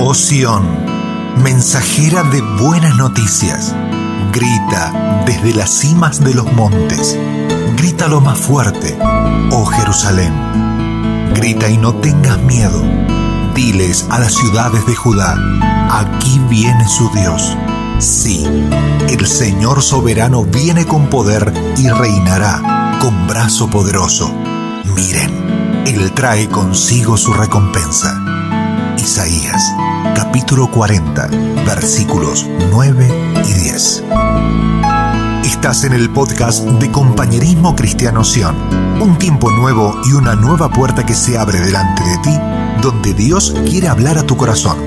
Oh Sión, mensajera de buenas noticias, grita desde las cimas de los montes, grita lo más fuerte, oh Jerusalén, grita y no tengas miedo, diles a las ciudades de Judá, aquí viene su Dios. Sí, el Señor soberano viene con poder y reinará con brazo poderoso. Miren, Él trae consigo su recompensa. Isaías, capítulo 40, versículos 9 y 10. Estás en el podcast de Compañerismo Cristiano Sion, un tiempo nuevo y una nueva puerta que se abre delante de ti, donde Dios quiere hablar a tu corazón.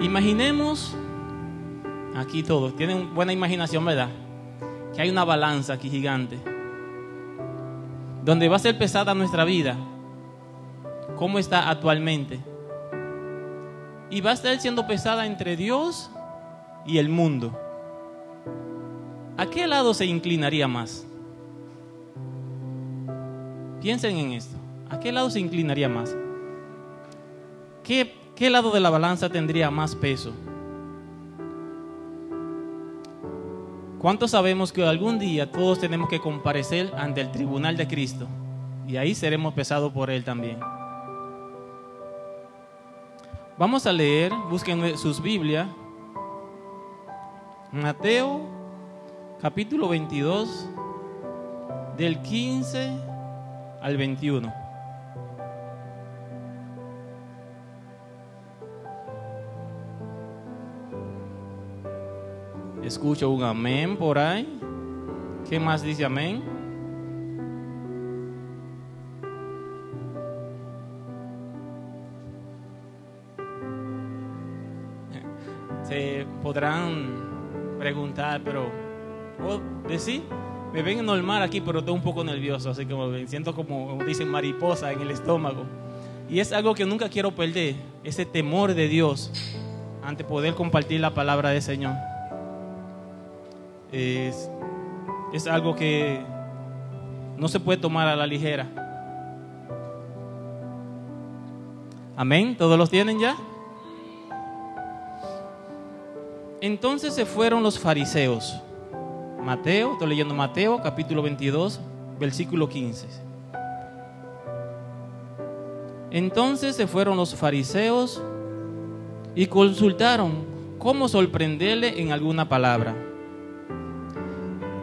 Imaginemos, aquí todos, tienen buena imaginación, ¿verdad? Que hay una balanza aquí gigante, donde va a ser pesada nuestra vida, como está actualmente. Y va a estar siendo pesada entre Dios y el mundo. ¿A qué lado se inclinaría más? Piensen en esto. ¿A qué lado se inclinaría más? ¿Qué ¿qué lado de la balanza tendría más peso? ¿Cuántos sabemos que algún día todos tenemos que comparecer ante el tribunal de Cristo? Y ahí seremos pesados por Él también. Vamos a leer, busquen sus Biblias. Mateo capítulo 22, del 15 al 21. Escucho un amén por ahí. ¿Qué más dice amén? Se podrán preguntar, pero ¿puedo decir? Me ven normal aquí, pero estoy un poco nervioso, así como me siento como dicen mariposa en el estómago. Y es algo que nunca quiero perder, ese temor de Dios ante poder compartir la palabra del Señor es, algo que no se puede tomar a la ligera. Amén. ¿Todos los tienen ya? Entonces se fueron los fariseos. Mateo, estoy leyendo Mateo capítulo 22, versículo 15. Entonces se fueron los fariseos y consultaron cómo sorprenderle en alguna palabra.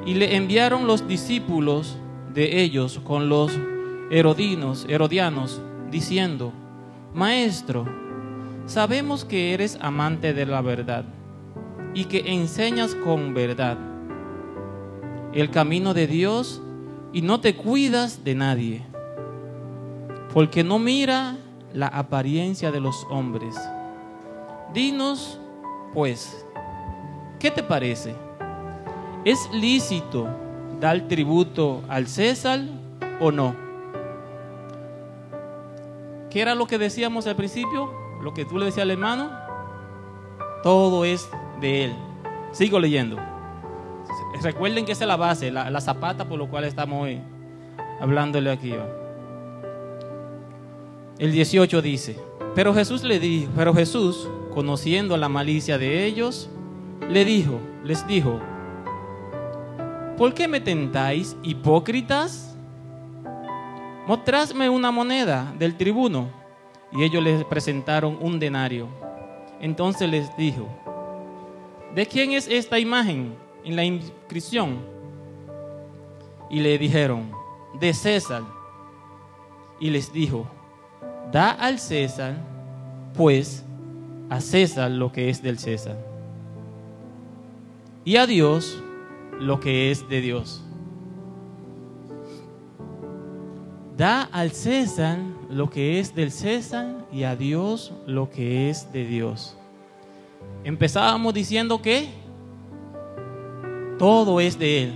Y le enviaron los discípulos de ellos con los herodinos, herodianos, diciendo, Maestro, sabemos que eres amante de la verdad y que enseñas con verdad el camino de Dios y no te cuidas de nadie, porque no mira la apariencia de los hombres. Dinos, pues, ¿qué te parece? ¿Es lícito dar tributo al César o no? ¿Qué era lo que decíamos al principio? Lo que tú le decías al hermano. Todo es de él. Sigo leyendo. Recuerden que esa es la base, la, zapata por lo cual estamos hoy hablándole aquí. El 18 dice, pero Jesús le dijo, pero Jesús, conociendo la malicia de ellos, le dijo, les dijo, ¿por qué me tentáis, hipócritas? Mostradme una moneda del tribuno. Y ellos les presentaron un denario. Entonces les dijo, ¿de quién es esta imagen en la inscripción? Y le dijeron, de César. Y les dijo, da al César, pues a César lo que es del César. Y a Dios lo que es de Dios. Da al César lo que es del César y a Dios lo que es de Dios. Empezábamos diciendo que todo es de Él.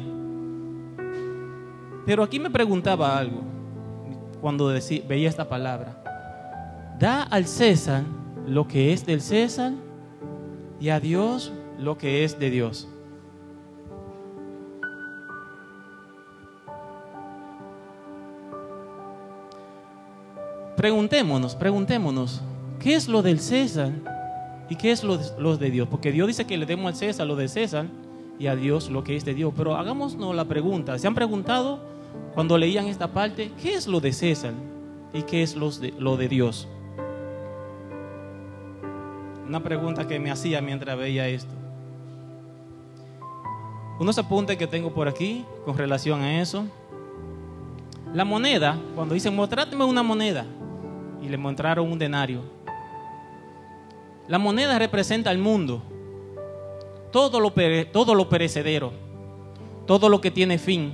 Pero aquí me preguntaba algo cuando veía esta palabra. Da al César lo que es del César y a Dios lo que es de Dios. Preguntémonos, preguntémonos, ¿qué es lo del César y qué es lo de, Dios? Porque Dios dice que le demos al César lo de César y a Dios lo que es de Dios. Pero hagámonos la pregunta, ¿se han preguntado cuando leían esta parte, qué es lo de César y qué es lo de, lo de Dios? Una pregunta que me hacía mientras veía esto. Unos apuntes que tengo por aquí con relación a eso. La moneda, cuando dicen, mostráteme una moneda, y le mostraron un denario. La moneda representa al mundo, todo lo, todo lo perecedero, todo lo que tiene fin,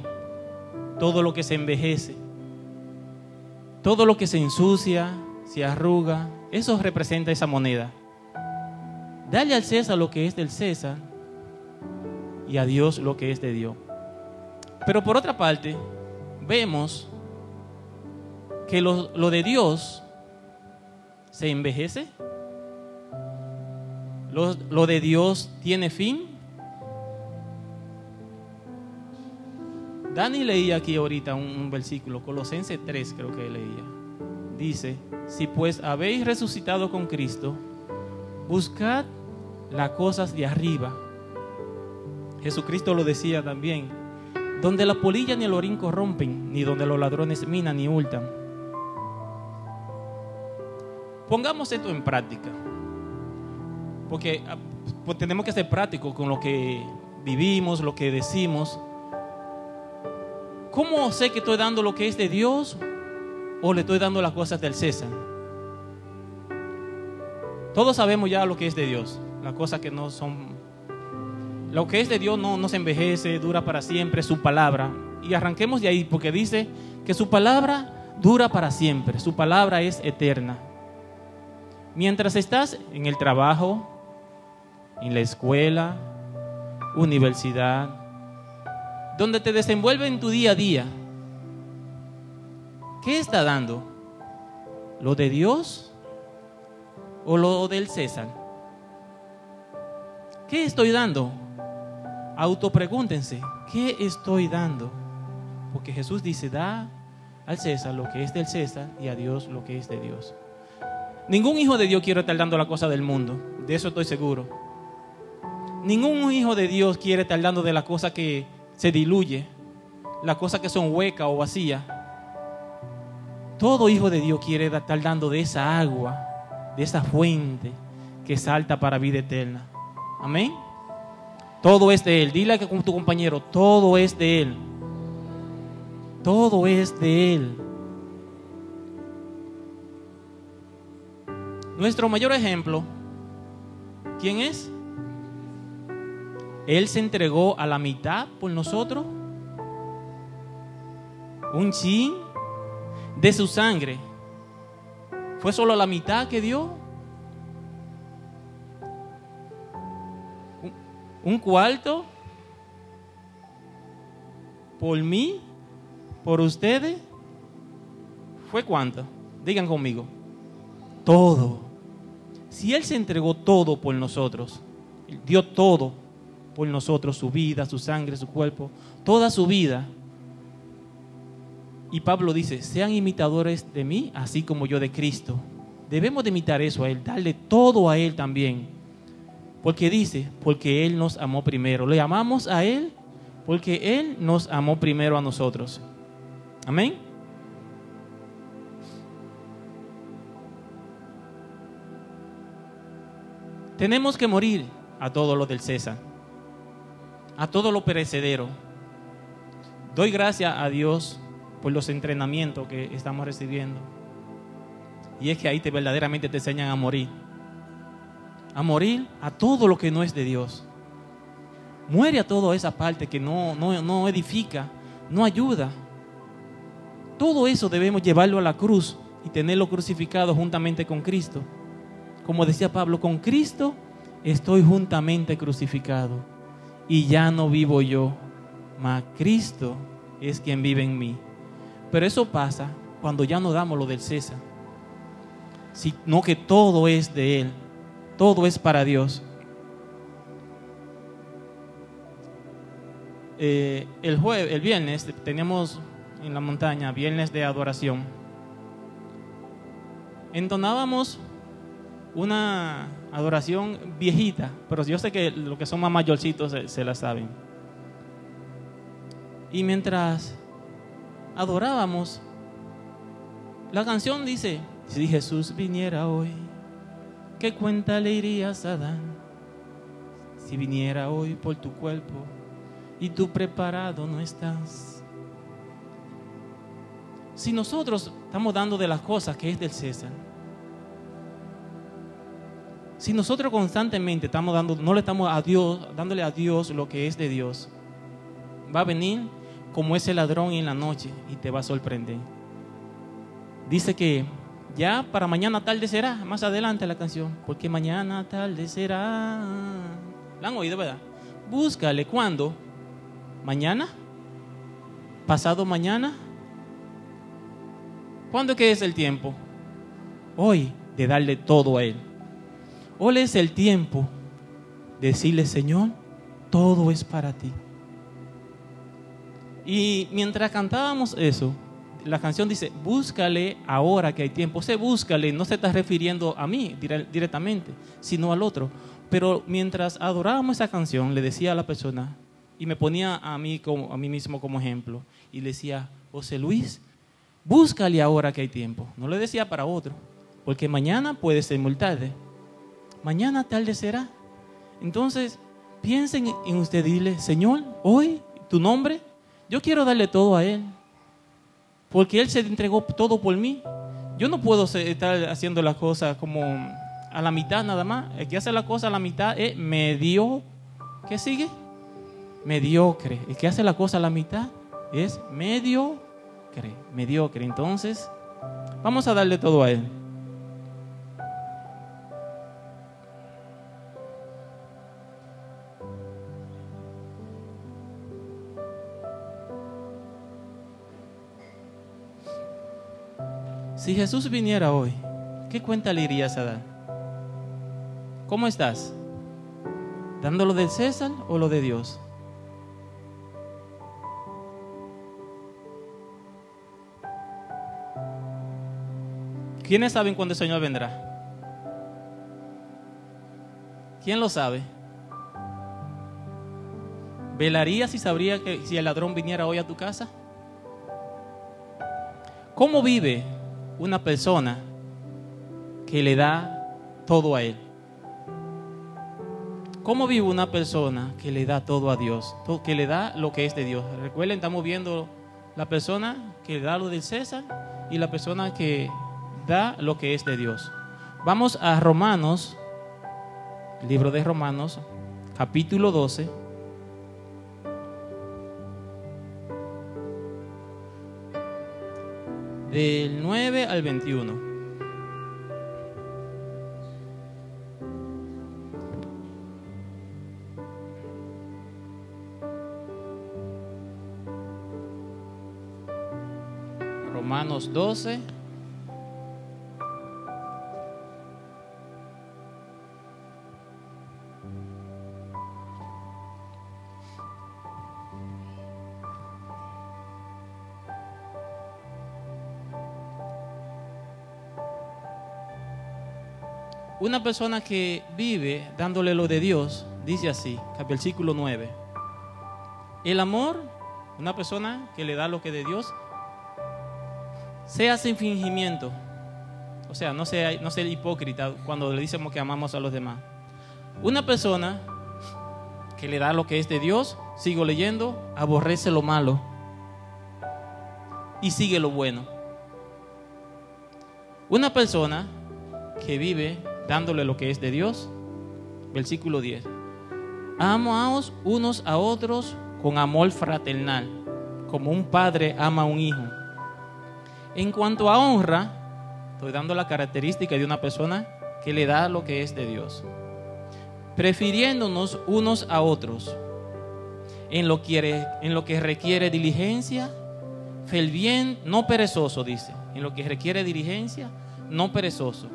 todo lo que se envejece, todo lo que se ensucia, se arruga, eso representa esa moneda. Dale al César lo que es del César y a Dios lo que es de Dios. Pero por otra parte, vemos que lo, lo de Dios se envejece. Lo, de Dios tiene fin. Dani leía aquí ahorita un, un versículo, Colosenses 3 creo que leía. Dice, si pues habéis resucitado con Cristo, buscad las cosas de arriba. Jesucristo lo decía también, donde la polilla ni el orín corrompen, ni donde los ladrones minan ni hurtan. Pongamos esto en práctica, porque pues, tenemos que ser prácticos con lo que vivimos, lo que decimos. ¿Cómo sé que estoy dando lo que es de Dios o le estoy dando las cosas del César? Todos sabemos ya lo que es de Dios las cosas que no son... Lo que es de Dios no, no se envejece, dura para siempre, su palabra. Y arranquemos de ahí, porque dice que su palabra dura para siempre, su palabra es eterna. Mientras estás en el trabajo, en la escuela, universidad, donde te desenvuelve en tu día a día, ¿qué está dando? ¿Lo de Dios o lo del César? ¿Qué estoy dando? Autopregúntense, ¿qué estoy dando? Porque Jesús dice, da al César lo que es del César y a Dios lo que es de Dios. Ningún hijo de Dios quiere estar dando la cosa del mundo, de eso estoy seguro. Ningún hijo de Dios quiere estar dando de la cosa que se diluye, las cosas que son huecas o vacías. Todo hijo de Dios quiere estar dando de esa agua, de esa fuente que salta para vida eterna. Amén. Todo es de Él. Dile a tu compañero, todo es de Él. Todo es de Él. Nuestro mayor ejemplo, ¿quién es? Él se entregó a la mitad por nosotros. Un chin de su sangre. ¿Fue solo la mitad que dio? un cuarto por mí, por ustedes, ¿fue cuánto? Digan conmigo. Todo. Si Él se entregó todo por nosotros, dio todo por nosotros, su vida, su sangre, su cuerpo, toda su vida. Y Pablo dice, sean imitadores de mí, así como yo de Cristo. Debemos de imitar eso a Él, darle todo a Él también. Porque dice, porque Él nos amó primero. Le amamos a Él porque Él nos amó primero a nosotros. Amén. Tenemos que morir a todo lo del César, a todo lo perecedero. Doy gracias a Dios por los entrenamientos que estamos recibiendo. Y es que ahí te verdaderamente te enseñan a morir a morir a todo lo que no es de Dios. Muere a toda esa parte que no, no, edifica, no ayuda. Todo eso debemos llevarlo a la cruz y tenerlo crucificado juntamente con Cristo. Como decía Pablo, con Cristo estoy juntamente crucificado y ya no vivo yo, mas Cristo es quien vive en mí. Pero eso pasa cuando ya no damos lo del César, sino que todo es de Él todo es para Dios. Eh, el jueves, el viernes teníamos en la montaña viernes de adoración. entonábamos una adoración viejita, pero yo sé que los que son más mayorcitos se, se la saben. Y mientras adorábamos, la canción dice, si Jesús viniera hoy, ¿qué cuenta le irías a dar? Si viniera hoy por tu cuerpo y tú preparado no estás. Si nosotros estamos dando de las cosas que es del César, si nosotros constantemente estamos dando, no le estamos a Dios, dándole a Dios lo que es de Dios, va a venir como ese ladrón en la noche y te va a sorprender. Dice que ya para mañana tarde será, más adelante la canción, porque mañana tarde será. ¿La han oído, verdad? Búscale cuándo. ¿Mañana? ¿Pasado mañana? ¿Cuándo que es el tiempo? Hoy de darle todo a Él. Hoy es el tiempo de decirle, Señor, todo es para ti. Y mientras cantábamos eso, la canción dice, búscale ahora que hay tiempo. Se búscale, no se está refiriendo a mí directamente, sino al otro. Pero mientras adorábamos esa canción, le decía a la persona, y me ponía a mí, como, a mí mismo como ejemplo, y le decía, José Luis, búscale ahora que hay tiempo. No le decía para otro, porque mañana puede ser muy tarde. Mañana tarde será. Entonces, piensen en usted dile, Señor, hoy, tu nombre, yo quiero darle todo a Él. Porque Él se entregó todo por mí. Yo no puedo estar haciendo las cosas como a la mitad nada más. El que hace la cosa a la mitad es medio. ¿Qué sigue? Mediocre. El que hace la cosa a la mitad es mediocre. Mediocre. Entonces, vamos a darle todo a Él. Si Jesús viniera hoy, ¿qué cuenta le irías a dar? ¿Cómo estás? ¿Dando lo del César o lo de Dios? ¿Quiénes saben cuándo el Señor vendrá? ¿Quién lo sabe? ¿Velarías si sabría que si el ladrón viniera hoy a tu casa? ¿Cómo vive una persona que le da todo a Él? ¿Cómo vive una persona que le da todo a Dios? Que le da lo que es de Dios. Recuerden, estamos viendo la persona que le da lo del César y la persona que da lo que es de Dios. Vamos a Romanos, libro de Romanos, capítulo 12. Del 9 al 21. Romanos 12. Una persona que vive dándole lo de Dios, dice así, versículo 9. El amor, una persona que le da lo que de Dios, sea sin fingimiento. O sea, no sea, no sea hipócrita cuando le decimos que amamos a los demás. Una persona que le da lo que es de Dios, sigo leyendo, aborrece lo malo y sigue lo bueno. Una persona que vive dándole lo que es de Dios. Versículo 10. Amaos unos a otros con amor fraternal, como un padre ama a un hijo. En cuanto a honra, estoy dando la característica de una persona que le da lo que es de Dios. Prefiriéndonos unos a otros en lo que, en lo que requiere diligencia, bien no perezoso, dice, en lo que requiere diligencia, no perezoso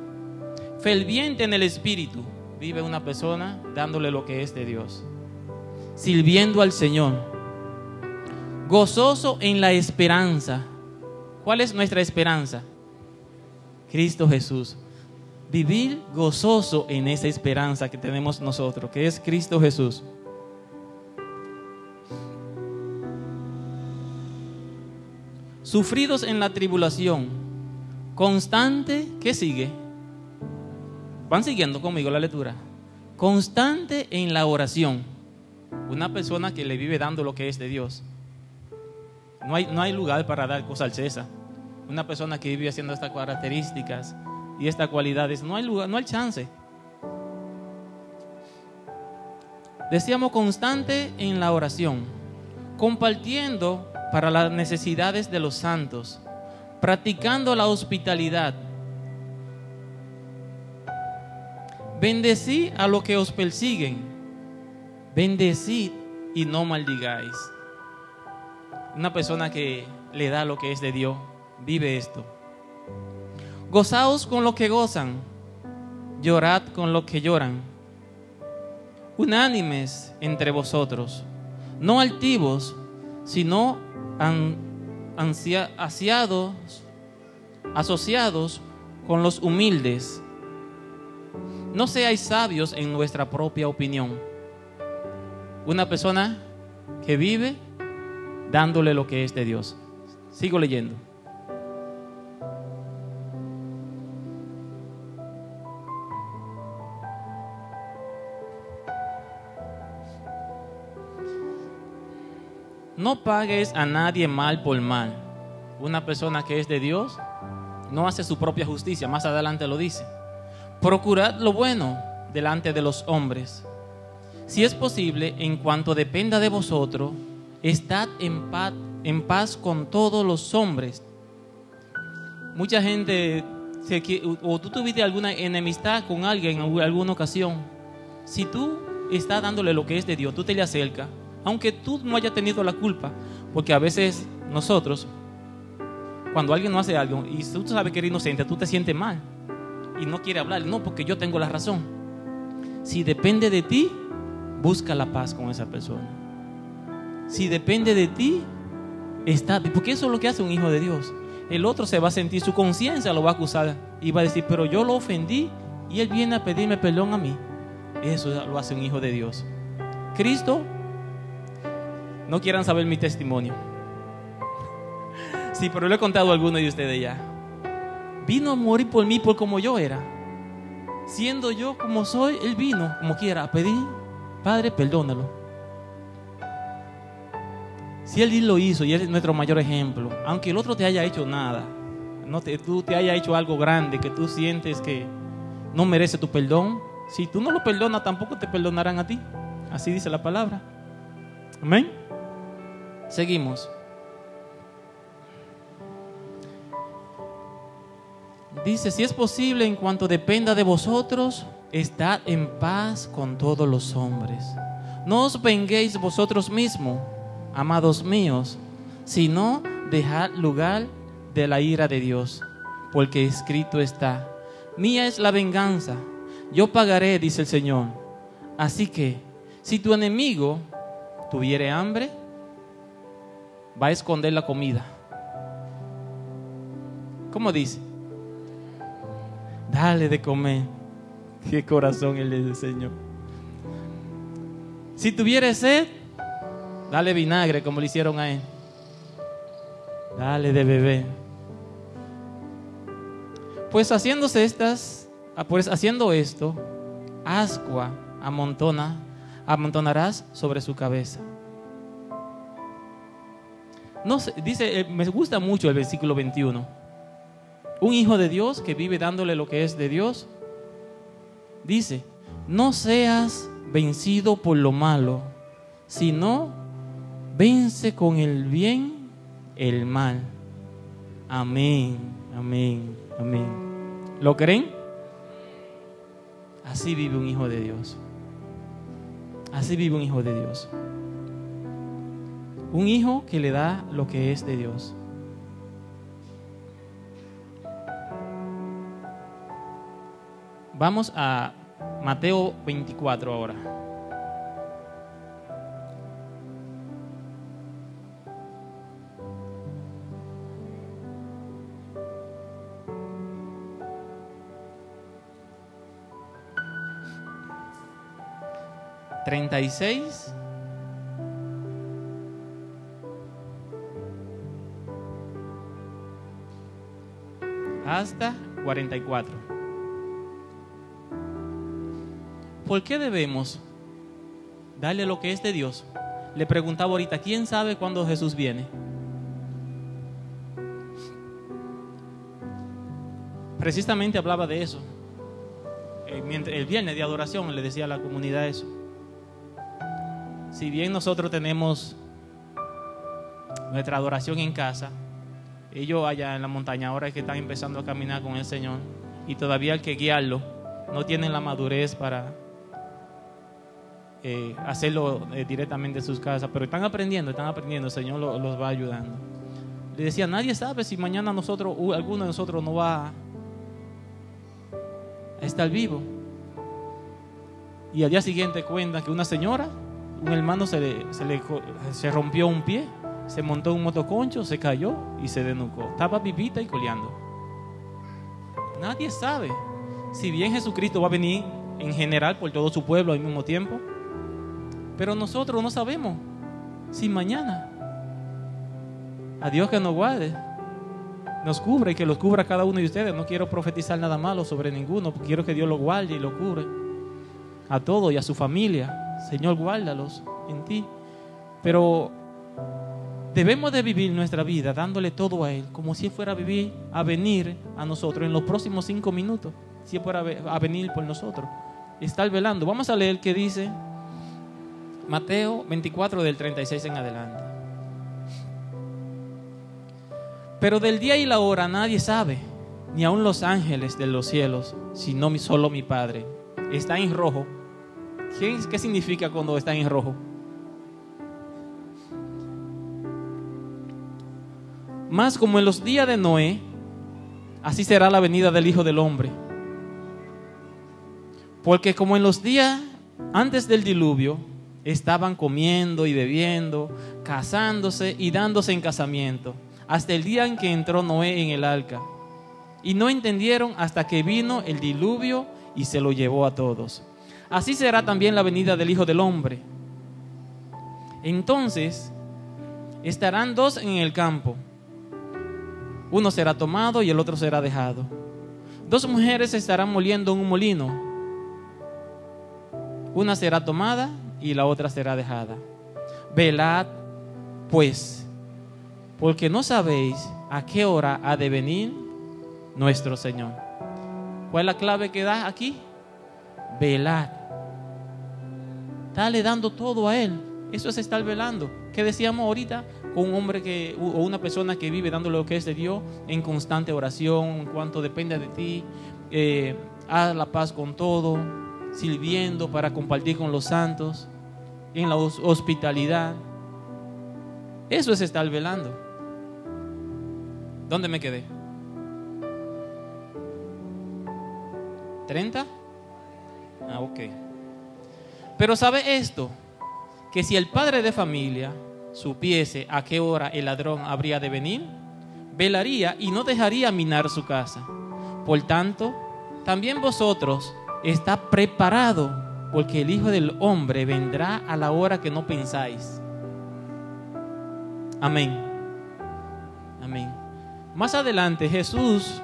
Ferviente en el Espíritu vive una persona dándole lo que es de Dios. Sirviendo al Señor. Gozoso en la esperanza. ¿Cuál es nuestra esperanza? Cristo Jesús. Vivir gozoso en esa esperanza que tenemos nosotros, que es Cristo Jesús. Sufridos en la tribulación, constante, ¿qué sigue? Van siguiendo conmigo la lectura. Constante en la oración. Una persona que le vive dando lo que es de Dios. No hay, no hay lugar para dar cosas al César. Una persona que vive haciendo estas características y estas cualidades, no hay lugar, no hay chance. Decíamos constante en la oración, compartiendo para las necesidades de los santos, practicando la hospitalidad. Bendecí a los que os persiguen, bendecid y no maldigáis. Una persona que le da lo que es de Dios, vive esto. Gozaos con lo que gozan, llorad con lo que lloran. Unánimes entre vosotros, no altivos, sino ansiados, asociados con los humildes. No seáis sabios en nuestra propia opinión. Una persona que vive dándole lo que es de Dios. Sigo leyendo. No pagues a nadie mal por mal. Una persona que es de Dios no hace su propia justicia, más adelante lo dice. Procurad lo bueno delante de los hombres. Si es posible, en cuanto dependa de vosotros, estad en paz, en paz con todos los hombres. Mucha gente, o tú tuviste alguna enemistad con alguien en alguna ocasión, si tú estás dándole lo que es de Dios, tú te le acercas, aunque tú no hayas tenido la culpa, porque a veces nosotros, cuando alguien no hace algo y tú sabes que eres inocente, tú te sientes mal y no quiere hablar, no, porque yo tengo la razón. Si depende de ti, busca la paz con esa persona si depende de ti, está. Porque eso es lo que hace un hijo de Dios. El otro se va a sentir, su conciencia lo va a acusar y va a decir, pero yo lo ofendí y él viene a pedirme perdón a mí. Eso lo hace un hijo de Dios. Cristo, no quieran saber mi testimonio. Sí, pero lo he contado a alguno de ustedes ya. Vino a morir por mí por como yo era. Siendo yo como soy, Él vino como quiera a pedir, Padre, perdónalo. Si Él lo hizo y Él es nuestro mayor ejemplo, aunque el otro te haya hecho nada, no te, tú te haya hecho algo grande que tú sientes que no merece tu perdón, si tú no lo perdonas, tampoco te perdonarán a ti. Así dice la palabra. Amén. Seguimos. Dice, si es posible, en cuanto dependa de vosotros, estad en paz con todos los hombres. No os venguéis vosotros mismos amados míos, sino dejad lugar de la ira de Dios, porque escrito está, mía es la venganza, yo pagaré, dice el Señor. Así que, si tu enemigo tuviere hambre, va a esconder la comida. ¿Cómo dice? Dale de comer. Qué corazón el del Señor. Si tuviere sed, Dale vinagre como le hicieron a él. Dale de beber. Pues haciéndose estas, ah, pues haciendo esto, ascua amontona, amontonarás sobre su cabeza. No dice, eh, me gusta mucho el versículo 21. Un hijo de Dios que vive dándole lo que es de Dios, dice, no seas vencido por lo malo, sino vence con el bien el mal. Amén, amén, amén. ¿Lo creen? Así vive un hijo de Dios. Así vive un hijo de Dios. Un hijo que le da lo que es de Dios. Vamos a Mateo 24 ahora. Treinta y seis. Hasta cuarenta y cuatro. ¿Por qué debemos darle lo que es de Dios? Le preguntaba ahorita, ¿quién sabe cuándo Jesús viene? Precisamente hablaba de eso. El viernes de adoración le decía a la comunidad eso. Si bien nosotros tenemos nuestra adoración en casa, ellos allá en la montaña ahora es que están empezando a caminar con el Señor y todavía hay que guiarlo, no tienen la madurez para eh, hacerlo eh, directamente en sus casas, pero están aprendiendo, están aprendiendo, el Señor los va ayudando. Le decía, nadie sabe si mañana nosotros, alguno de nosotros no va a estar vivo. Y al día siguiente cuenta que una señora, un hermano se le, se se rompió un pie se montó un motoconcho, se cayó y se denucó. Estaba vivita y coleando. Nadie sabe si bien Jesucristo va a venir en general por todo su pueblo al mismo tiempo. Pero nosotros no sabemos si mañana. A Dios que nos guarde, nos cubra y que los cubra cada uno de ustedes. No quiero profetizar nada malo sobre ninguno. Quiero que Dios lo guarde y lo cubre. A todos y a su familia. Señor, guárdalos en ti. Pero Debemos de vivir nuestra vida dándole todo a Él, como si fuera a vivir, a venir a nosotros en los próximos cinco minutos, si fuera a venir por nosotros. Estar velando. Vamos a leer qué dice Mateo 24 del 36 en adelante. Pero del día y la hora nadie sabe, ni aun los ángeles de los cielos, sino solo mi Padre. Está en rojo. ¿Qué significa cuando está en rojo? Más como en los días de Noé, así será la venida del Hijo del Hombre. Porque como en los días antes del diluvio, estaban comiendo y bebiendo, casándose y dándose en casamiento, hasta el día en que entró Noé en el arca. Y no entendieron hasta que vino el diluvio y se lo llevó a todos. Así será también la venida del Hijo del Hombre. Entonces estarán dos en el campo uno será tomado y el otro será dejado. Dos mujeres estarán moliendo en un molino. Una será tomada y la otra será dejada. Velad, pues, porque no sabéis a qué hora ha de venir nuestro Señor. ¿Cuál es la clave que da aquí? Velad. Dale dando todo a Él. Eso es estar velando. ¿Qué decíamos ahorita? un hombre que, o una persona que vive dando lo que es de Dios en constante oración, en cuanto depende de ti, eh, haz la paz con todo, sirviendo para compartir con los santos, en la hospitalidad. Eso es estar velando. ¿Dónde me quedé? ¿30? Ah, ok. Pero sabe esto, que si el padre de familia supiese a qué hora el ladrón habría de venir, velaría y no dejaría minar su casa. Por tanto, también vosotros está preparado, porque el Hijo del Hombre vendrá a la hora que no pensáis. Amén. Amén. Más adelante Jesús,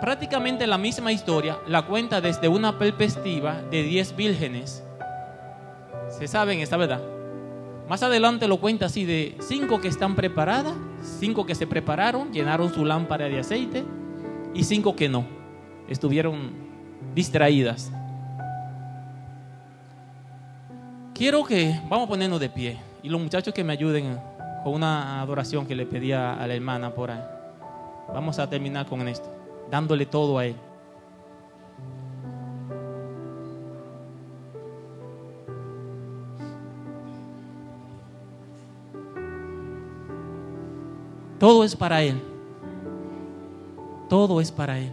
prácticamente la misma historia, la cuenta desde una perspectiva de diez vírgenes. Se saben esta verdad. Más adelante lo cuenta así de cinco que están preparadas, cinco que se prepararon, llenaron su lámpara de aceite y cinco que no, estuvieron distraídas. Quiero que vamos a ponernos de pie y los muchachos que me ayuden con una adoración que le pedía a la hermana por ahí. Vamos a terminar con esto, dándole todo a él. Todo es para Él. Todo es para Él.